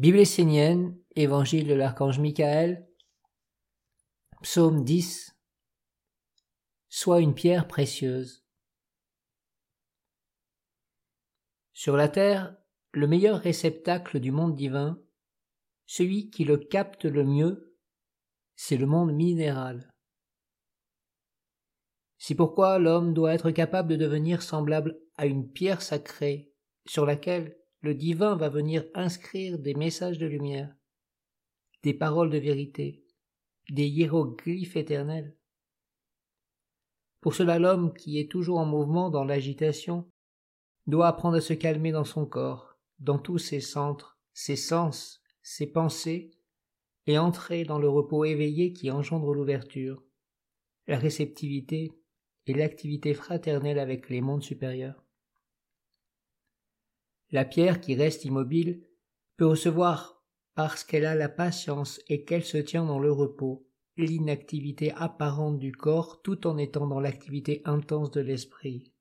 Bible essénienne, Évangile de l'archange Michael, Psaume 10 Sois une pierre précieuse. Sur la terre, le meilleur réceptacle du monde divin, celui qui le capte le mieux, c'est le monde minéral. C'est pourquoi l'homme doit être capable de devenir semblable à une pierre sacrée sur laquelle le divin va venir inscrire des messages de lumière, des paroles de vérité, des hiéroglyphes éternels. Pour cela l'homme qui est toujours en mouvement dans l'agitation doit apprendre à se calmer dans son corps, dans tous ses centres, ses sens, ses pensées, et entrer dans le repos éveillé qui engendre l'ouverture, la réceptivité et l'activité fraternelle avec les mondes supérieurs. La pierre qui reste immobile peut recevoir, parce qu'elle a la patience et qu'elle se tient dans le repos, l'inactivité apparente du corps tout en étant dans l'activité intense de l'esprit.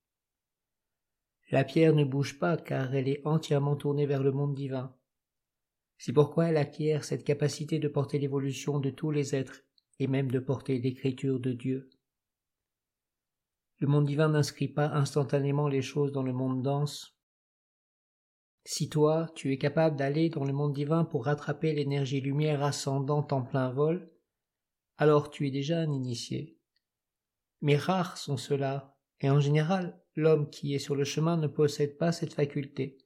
La pierre ne bouge pas car elle est entièrement tournée vers le monde divin. C'est pourquoi elle acquiert cette capacité de porter l'évolution de tous les êtres et même de porter l'écriture de Dieu. Le monde divin n'inscrit pas instantanément les choses dans le monde dense, si toi, tu es capable d'aller dans le monde divin pour rattraper l'énergie lumière ascendante en plein vol, alors tu es déjà un initié. Mais rares sont ceux-là, et en général, l'homme qui est sur le chemin ne possède pas cette faculté.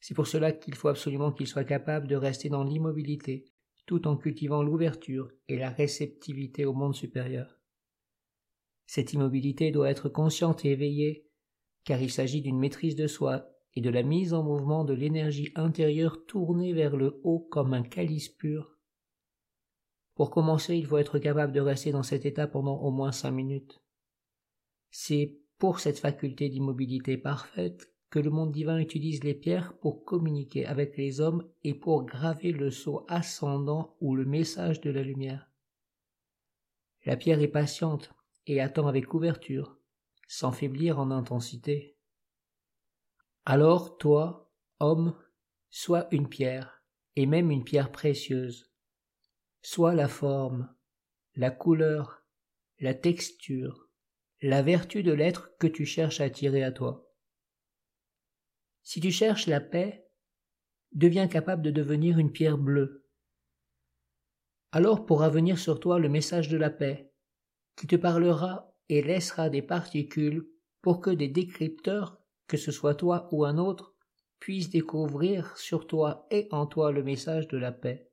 C'est pour cela qu'il faut absolument qu'il soit capable de rester dans l'immobilité, tout en cultivant l'ouverture et la réceptivité au monde supérieur. Cette immobilité doit être consciente et éveillée, car il s'agit d'une maîtrise de soi et de la mise en mouvement de l'énergie intérieure tournée vers le haut comme un calice pur. Pour commencer, il faut être capable de rester dans cet état pendant au moins cinq minutes. C'est pour cette faculté d'immobilité parfaite que le monde divin utilise les pierres pour communiquer avec les hommes et pour graver le sceau ascendant ou le message de la lumière. La pierre est patiente et attend avec ouverture, sans faiblir en intensité. Alors toi, homme, sois une pierre, et même une pierre précieuse. Sois la forme, la couleur, la texture, la vertu de l'être que tu cherches à attirer à toi. Si tu cherches la paix, deviens capable de devenir une pierre bleue. Alors pourra venir sur toi le message de la paix, qui te parlera et laissera des particules pour que des décrypteurs que ce soit toi ou un autre, puisse découvrir sur toi et en toi le message de la paix.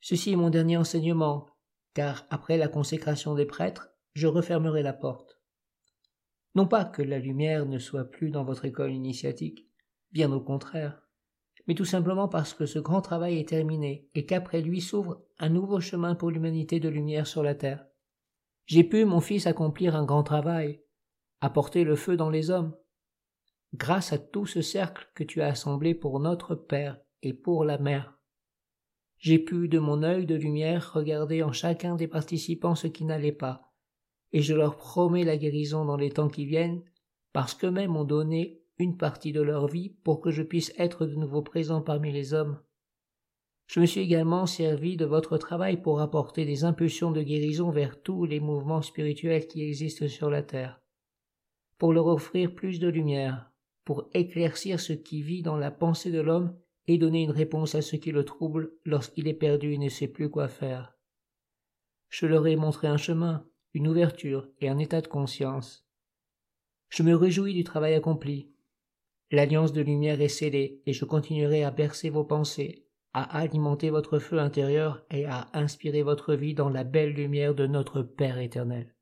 Ceci est mon dernier enseignement, car après la consécration des prêtres, je refermerai la porte. Non pas que la lumière ne soit plus dans votre école initiatique, bien au contraire, mais tout simplement parce que ce grand travail est terminé et qu'après lui s'ouvre un nouveau chemin pour l'humanité de lumière sur la terre. J'ai pu, mon fils, accomplir un grand travail, apporter le feu dans les hommes. Grâce à tout ce cercle que tu as assemblé pour notre Père et pour la Mère. J'ai pu de mon œil de lumière regarder en chacun des participants ce qui n'allait pas, et je leur promets la guérison dans les temps qui viennent, parce qu'eux-mêmes ont donné une partie de leur vie pour que je puisse être de nouveau présent parmi les hommes. Je me suis également servi de votre travail pour apporter des impulsions de guérison vers tous les mouvements spirituels qui existent sur la terre pour leur offrir plus de lumière, pour éclaircir ce qui vit dans la pensée de l'homme et donner une réponse à ce qui le trouble lorsqu'il est perdu et ne sait plus quoi faire. Je leur ai montré un chemin, une ouverture et un état de conscience. Je me réjouis du travail accompli. L'alliance de lumière est scellée et je continuerai à bercer vos pensées, à alimenter votre feu intérieur et à inspirer votre vie dans la belle lumière de notre Père éternel.